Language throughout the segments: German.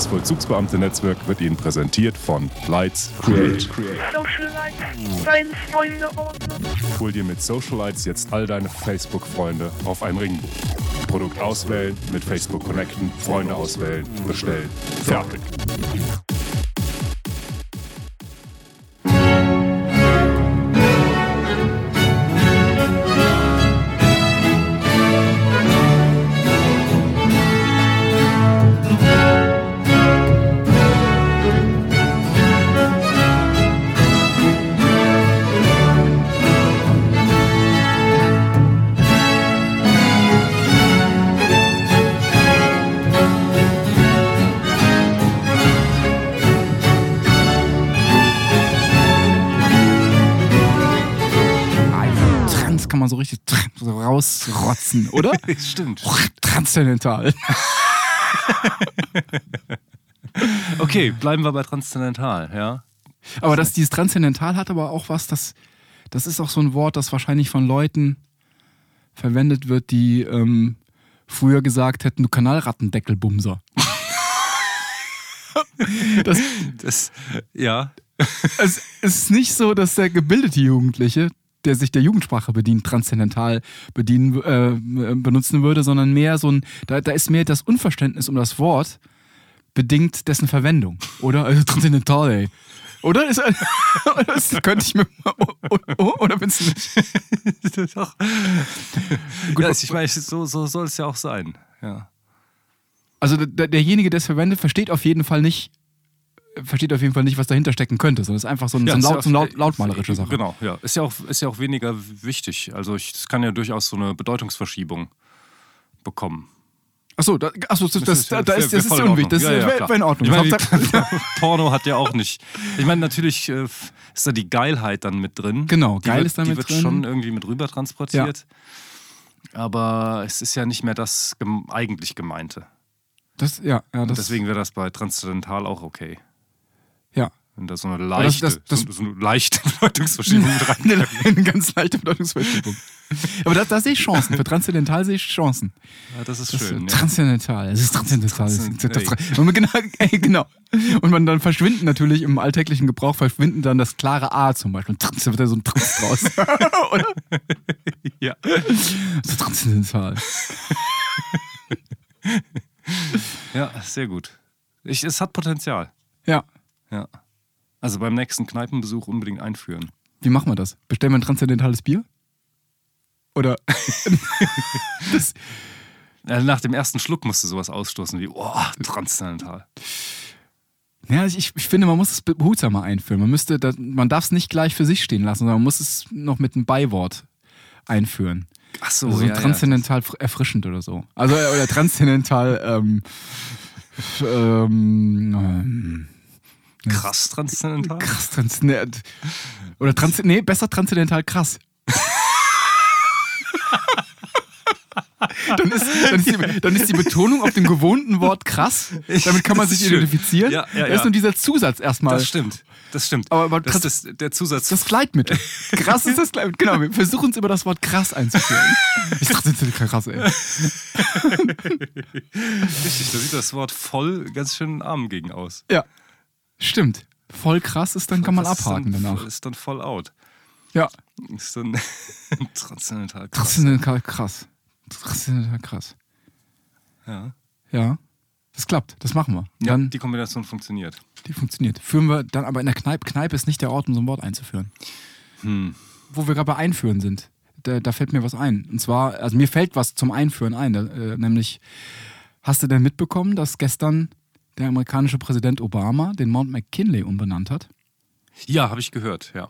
Das Vollzugsbeamte-Netzwerk wird Ihnen präsentiert von Lights Create. Hol dir mit Socialites jetzt all deine Facebook-Freunde auf ein Ringbuch. Produkt auswählen, mit Facebook connecten, Freunde auswählen, bestellen. Fertig. Kann man so richtig so rausrotzen, oder? Stimmt. Transzendental. Okay, bleiben wir bei Transzendental, ja. Aber das, dieses Transzendental hat aber auch was, das, das ist auch so ein Wort, das wahrscheinlich von Leuten verwendet wird, die ähm, früher gesagt hätten, du Kanalrattendeckelbumser. das, Das, ja. es ist nicht so, dass der gebildete Jugendliche, der sich der Jugendsprache bedient, transzendental bedienen, äh, benutzen würde, sondern mehr so ein, da, da ist mehr das Unverständnis um das Wort bedingt dessen Verwendung, oder? Also transzendental, ey. Oder? Ist, das könnte ich mir mal, oder findest du nicht? Doch. Gut, ja, ich meine, so, so soll es ja auch sein. Ja. Also der, derjenige, der es verwendet, versteht auf jeden Fall nicht, versteht auf jeden Fall nicht, was dahinter stecken könnte, sondern es ist einfach so, ein, so, ein ist ja laut, so eine laut, lautmalerische Sache. Genau, ja. Ist ja auch, ist ja auch weniger wichtig. Also es kann ja durchaus so eine Bedeutungsverschiebung bekommen. Achso, da, achso das, das, da, da ist, das ist unwichtig. Das. Ja, ja, wäre wär in Ordnung. Ich Hauptsache- Porno hat ja auch nicht. Ich meine, natürlich äh, ist da die Geilheit dann mit drin. Genau, die geil wird, ist da Die mit wird drin. schon irgendwie mit rüber transportiert. Aber es ist ja nicht mehr das eigentlich Gemeinte. das, ja, ja, das, deswegen wäre das bei Transzendental auch okay. Ja. Wenn da so eine das- leichte, das- das- so, so eine leichte Bedeutungsverschiebung mit rein. Eine, ganz leichte Bedeutungsverschiebung. Aber da, da sehe ich Chancen. Für Transzendental sehe ich Chancen. Ja, das ist Das schön. ist ja. Transzendental. Es ist transzendental. Es ist- Transzend- das- das- Und genau, ey, genau. Und man dann verschwinden natürlich im alltäglichen Gebrauch, verschwinden dann das klare A zum Beispiel. Trans, da wird da so ein Trans draus. Oder? Ja. So transzendental. ja, sehr gut. Ich, es hat Potenzial. Ja. Ja. Also beim nächsten Kneipenbesuch unbedingt einführen. Wie machen wir das? Bestellen wir ein transzendentales Bier? Oder? Ja, Nach dem ersten Schluck musst du sowas ausstoßen wie, oh, transzendental. Ja, ich, ich finde, man muss es behutsamer einführen. Man müsste, man darf es nicht gleich für sich stehen lassen, sondern man muss es noch mit einem Beiwort einführen. Ach so, Also so ja, ja. transzendental fr- erfrischend oder so. Also äh, oder transzendental ähm, ähm, ähm, Krass transzendental. krass transzendent oder trans nee, besser transzendental krass. dann, ist, dann, ist die, dann ist die Betonung auf dem gewohnten Wort krass. Damit kann man sich schön. identifizieren. Ja, ja, da ist ja. nur dieser Zusatz erstmal. Das stimmt. Das stimmt. Aber- aber das das, der Zusatz. Das Gleitmittel. Krass ist das Gleitmittel. Genau, wir versuchen es über das Wort krass einzuführen. Ich dachte, das ist krass, ey. richtig, da sieht das Wort voll ganz schön arm gegen aus. Ja. Stimmt. Voll krass ist, dann kann man Das abhaken dann, danach. Ist dann voll out. Ja. Ist dann transzendental krass. Transzendental krass. Transzendental krass. Ja. Ja. Das klappt. Das machen wir. ja, Dann, die Kombination funktioniert. die funktioniert. Führen wir dann aber in der Kneipe. Kneipe ist nicht der Ort, um so ein Wort einzuführen. Hm. Wo wir gerade bei Einführen sind. Da, da fällt mir was ein. Und zwar, also mir fällt was zum Einführen ein. Da, äh, nämlich, hast du denn mitbekommen, dass gestern der amerikanische Präsident Obama den Mount McKinley umbenannt hat? Ja, habe ich gehört, ja.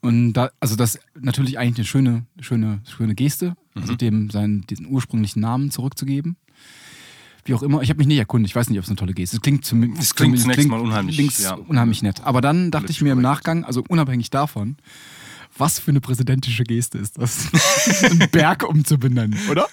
Und da, also das ist natürlich eigentlich eine schöne, schöne, schöne Geste, also dem seinen, diesen ursprünglichen Namen zurückzugeben. Wie auch immer, ich habe mich nicht erkundigt, ich weiß nicht, ob es eine tolle Geste ist. Es klingt zumindest Es klingt zunächst mal unheimlich, klingt ja. unheimlich nett. Aber dann dachte ich mir im. Nachgang, also unabhängig davon, was für eine präsidentische Geste ist das, einen Berg umzubenennen, oder?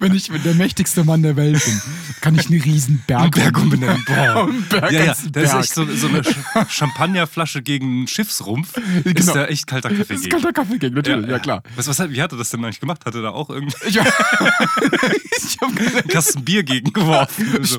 Wenn ich der mächtigste Mann der Welt bin, kann ich einen riesen Berg, Berg umbenennen. Boah. Berg Ja, ja, als da ist Berg. echt so, so eine Sch- Champagnerflasche gegen einen Schiffsrumpf. Ist Genau. da echt kalter Kaffee Das ist gegen. kalter Kaffee gegen, natürlich, ja, klar. Was, was, wie hat er das denn eigentlich gemacht? Hat er da auch irgendwie Ich, hab einen Kasten Bier gegen geworfen? Das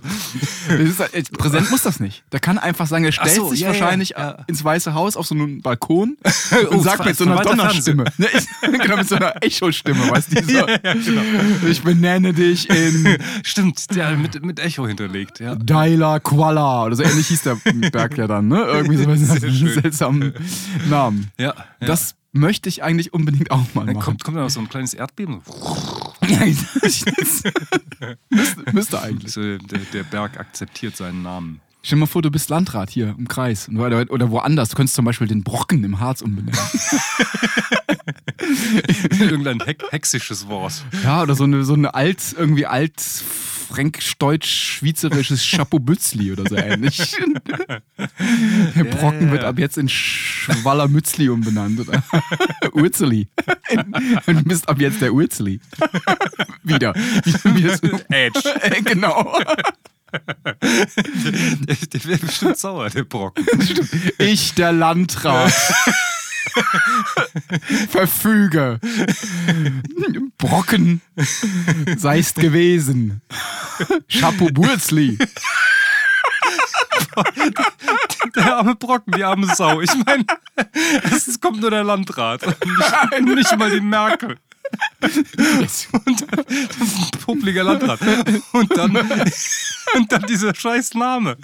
ist, äh, Präsident muss das nicht. Der kann einfach sagen, er stellt so, sich ja, ja, wahrscheinlich ja. ins Weiße Haus auf so einen Balkon und Oh, sagt mit so einer Donnerstimme. Ne, genau, mit so einer Echo-Stimme, weißt du? So, Ich benenne dich in stimmt, der mit, mit Echo hinterlegt. Ja. Daila Kuala oder so ähnlich hieß der Berg ja dann, ne? Irgendwie so einen seltsamen Namen. Ja, ja. Das möchte ich eigentlich unbedingt auch mal Dann machen. kommt, kommt dann noch so ein kleines Erdbeben. Ja, müsste, müsste eigentlich. Der, der Berg akzeptiert seinen Namen. Stell dir mal vor, du bist Landrat hier im Kreis oder, oder woanders. Du könntest zum Beispiel den Brocken im Harz umbenennen. Irgendein heck, hexisches Wort. Ja, oder so eine, so eine alt, irgendwie alt fränkisch-deutsch-schweizerisches Schapobützli oder so ähnlich. Der Brocken ja, wird ab jetzt in Schwallermützli umbenannt. Oder Urzeli. Du bist ab jetzt der Urzeli. Wieder. Wieder so. Edge. Genau. Der, der wäre bestimmt sauer, der Brocken. Ich, der Landrat. Verfüge. Brocken seist gewesen. Chapeau Burzli. Der arme Brocken, die arme Sau. Ich meine, es kommt nur der Landrat. Nicht, nicht mal die Merkel. Und das ist ein publiker Landrat. Und dann, und dann dieser scheiß Name.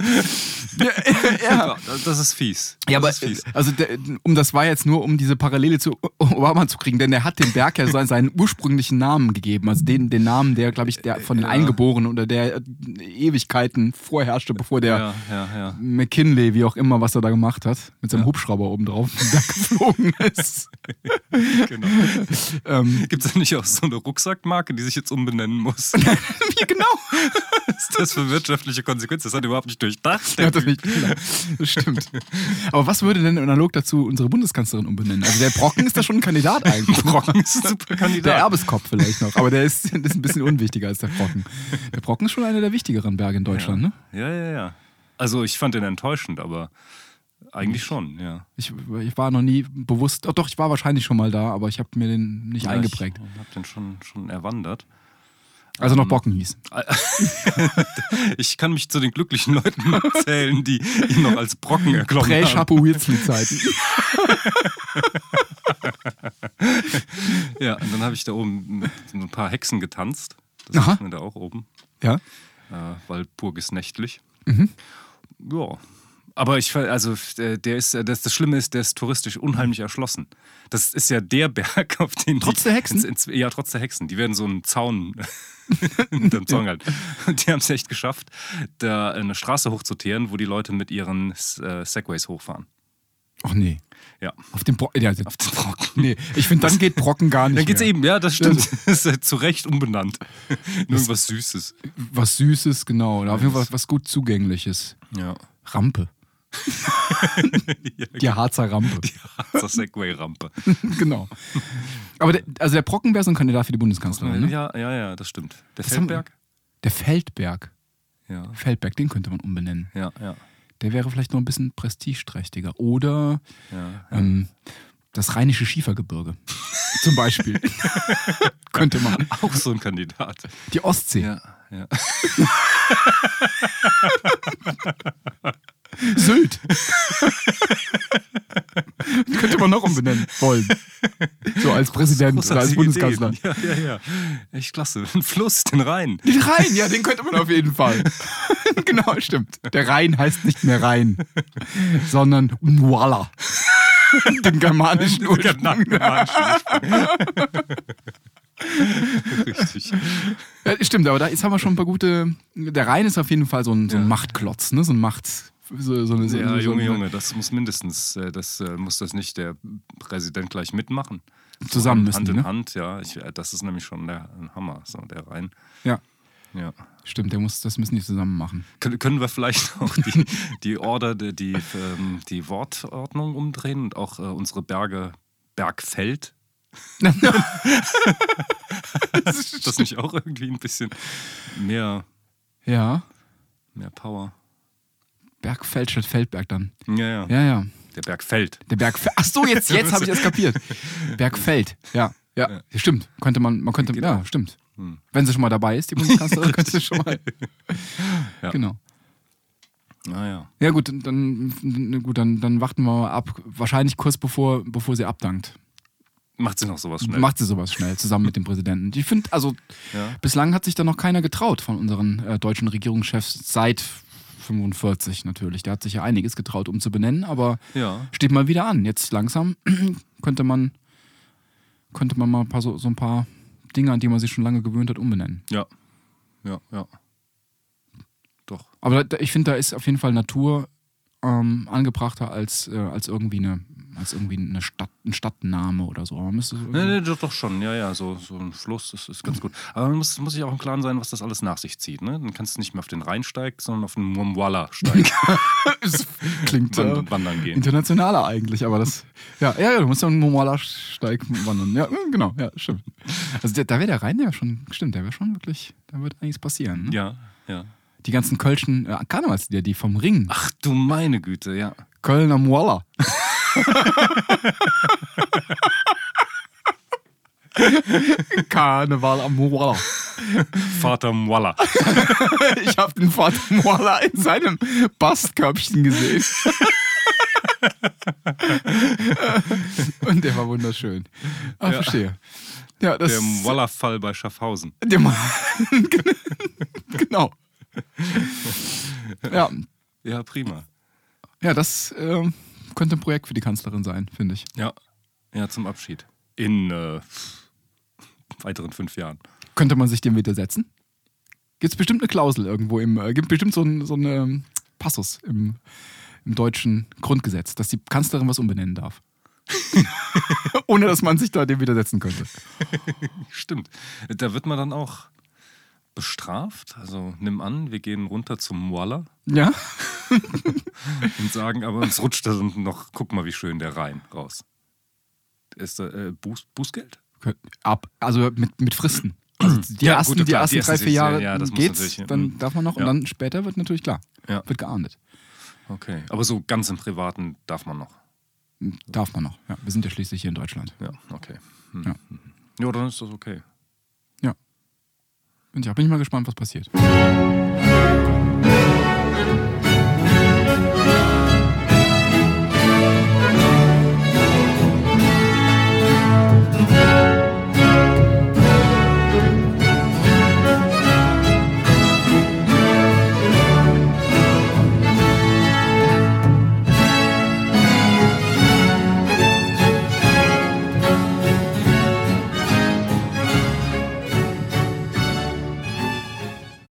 Ja, Das ist fies. Ja, aber das ist fies. also der, um das war jetzt nur um diese Parallele zu Obama zu kriegen, denn er hat dem Berg ja seinen, seinen ursprünglichen Namen gegeben, also den, den Namen, der glaube ich der von den Ja. Eingeborenen oder der äh, Ewigkeiten vorherrschte, bevor der Ja, ja, ja. McKinley, wie auch immer, was er da gemacht hat, mit seinem Hubschrauber oben drauf geflogen ist. Genau. ähm, Gibt es da nicht auch so eine Rucksackmarke, die sich jetzt umbenennen muss? wie genau? Ist das für wirtschaftliche Konsequenzen? Das hat er überhaupt nicht durchdacht. Ja, das, nicht, das stimmt. Aber was würde denn analog dazu unsere Bundeskanzlerin umbenennen? Also der Brocken ist da schon ein Kandidat eigentlich. Brocken ist ein super Kandidat. Der Erbeskopf vielleicht noch, aber der ist, der ist ein bisschen unwichtiger als der Brocken. Der Brocken ist schon einer der wichtigeren Berge in Deutschland, ne? Ja, ja, ja. Also ich fand den enttäuschend, aber eigentlich schon, ja. Ich, ich war noch nie bewusst, oh, doch, ich war wahrscheinlich schon mal da, aber ich habe mir den nicht ja eingeprägt. Ich hab den schon, schon erwandert. Als er noch Brocken hieß. Ich kann mich zu den glücklichen Leuten zählen, die ihn noch als Brocken erklommen haben. Prä-Chapo-Wilsley-Zeiten. Ja, und dann habe ich da oben mit ein paar Hexen getanzt. Das Aha. ist mir da auch oben. Ja? äh, Waldburg ist nächtlich. Mhm. Ja. Aber ich also äh, der ist, äh, das, das Schlimme ist, der ist touristisch unheimlich erschlossen. Das ist ja der Berg, auf den Trotz der Hexen? Ins, ins, ja, trotz der Hexen. Die werden so einen Zaun hinterm Zaun halt. Und die haben es echt geschafft, da eine Straße hochzuteeren, wo die Leute mit ihren äh, Segways hochfahren. Ach nee. Ja, Auf dem Brocken. Ja, auf den Brocken. nee, ich finde, dann geht Brocken gar nicht. Dann geht's mehr. eben, ja, das stimmt. Das ist zu Recht umbenannt. Irgendwas Süßes. Was Süßes, genau. Oder auf jeden Fall was gut Zugängliches. Ja. Rampe. Die Harzer Rampe. Die Harzer Segway-Rampe. genau. Aber der, also der Brocken wäre so ein Kandidat für die Bundeskanzlerin, ne? Ja, ja, ja, das stimmt. Der haben- Feldberg? Der Feldberg. Ja, Feldberg, den könnte man umbenennen. ja, ja. Der wäre vielleicht noch ein bisschen prestigeträchtiger. Oder ja. ähm, das rheinische Schiefergebirge. Zum Beispiel. könnte man. Auch so ein Kandidat. Die Ostsee. Ja, ja. Sylt. könnte man noch umbenennen wollen. So als Präsident oder als Bundeskanzler. Ideen. Ja, ja, ja. Echt klasse. Ein Fluss, den Rhein. Den Rhein, ja, den könnte man auf jeden Fall. genau, stimmt. Der Rhein heißt nicht mehr Rhein, sondern Nwala. Den germanischen Ursprung. Richtig. Ja, stimmt, aber da jetzt haben wir schon ein paar gute. Der Rhein ist auf jeden Fall so ein, so ein Ja. Machtklotz, ne? So ein Macht. So, so eine, so, Ja, so Junge, eine Junge, das muss mindestens, äh, das äh, muss das nicht der Präsident gleich mitmachen. Zusammen müssen Hand die, in ne? Hand, ja. Ich, äh, das ist nämlich schon der ein Hammer, so der Rhein. Ja, Ja. stimmt, der muss, das müssen die zusammen machen. Können, können wir vielleicht auch die, die Order, die, die, ähm, die Wortordnung umdrehen und auch unsere Berge Bergfeld? ist das nicht auch irgendwie ein bisschen mehr Ja. Mehr Power. Bergfeld statt Feldberg dann. Ja, ja. Ja, ja. Der Berg fällt. Der Bergfeld. Ach so, jetzt, jetzt habe ich es kapiert. Bergfeld. Ja, ja. Ja. Stimmt. Könnte man, man könnte, Genau. ja, stimmt. Hm. Wenn sie schon mal dabei ist, die Bundeskanzlerin, könnte sie schon mal. Ja. Genau. Naja. Ja, gut, dann, dann, gut, dann, dann warten wir mal ab. Wahrscheinlich kurz bevor, bevor sie abdankt. Macht sie noch sowas schnell? Macht sie sowas schnell, zusammen mit dem Präsidenten. Ich finde, also Ja. bislang hat sich da noch keiner getraut von unseren äh, deutschen Regierungschefs seit 45 natürlich. Der hat sich ja einiges getraut, um zu benennen, aber Ja. steht mal wieder an. Jetzt langsam könnte man, könnte man mal ein paar, so, so ein paar Dinge, an die man sich schon lange gewöhnt hat, umbenennen. Ja. Ja, ja. Doch. Aber ich finde, da ist auf jeden Fall Natur ähm, angebrachter als, äh, als irgendwie eine als irgendwie eine Stadt, ein Stadtname oder so. Aber Man müsste Nee, nee, doch, doch schon. Ja, ja, so, so ein Fluss ist, ist ganz gut. Aber man muss, muss sich auch im Klaren sein, was das alles nach sich zieht. Ne? Dann kannst du nicht mehr auf den Rhein steigen, sondern auf den es klingt äh, Wand- wandern gehen. internationaler eigentlich, aber das. Ja, ja, ja du musst ja einen normaler Steig wandern. Ja, äh, genau, ja, stimmt. Also der, da wäre der Rhein ja schon, stimmt, der wäre schon wirklich, da wird einiges passieren. Ne? Ja, ja. Die ganzen Kölschen äh, Karnevalslieder, die vom Ring. Ach du meine Güte, ja. Köln am Walla. Karneval am Walla. Vater Mwala. Ich habe den Vater Moala in seinem Bastkörbchen gesehen. Und der war wunderschön. Ah, verstehe. Ja, Der Mwala-Fall bei Schaffhausen. Der genau. Ja, Ja, prima. ja das ähm, könnte ein Projekt für die Kanzlerin sein, finde ich. Ja. Ja, zum Abschied. In äh, weiteren fünf Jahren. Könnte man sich dem widersetzen? Gibt es bestimmt eine Klausel irgendwo im, äh, gibt bestimmt so einen so einen, ähm, Passus im, im deutschen Grundgesetz, dass die Kanzlerin was umbenennen darf. Ohne dass man sich da dem widersetzen könnte. Stimmt. Da wird man dann auch bestraft. Also nimm an, wir gehen runter zum Mwala Ja? und sagen, aber uns rutscht da noch, guck mal, wie schön der Rhein raus. Ist da äh, Buß, Bußgeld? Ab, also mit, mit Fristen. Also die Ja, ersten, gut, die klar, ersten die ersten drei, vier Jahre ja, geht's, dann mm. darf man noch und Ja. dann später wird natürlich klar, Ja. wird geahndet. Okay. Aber so ganz im Privaten darf man noch. Darf man noch. Ja, wir sind ja schließlich hier in Deutschland. Ja, okay. Hm. Ja. Ja, dann ist das okay. Und ja, bin ich mal gespannt, was passiert.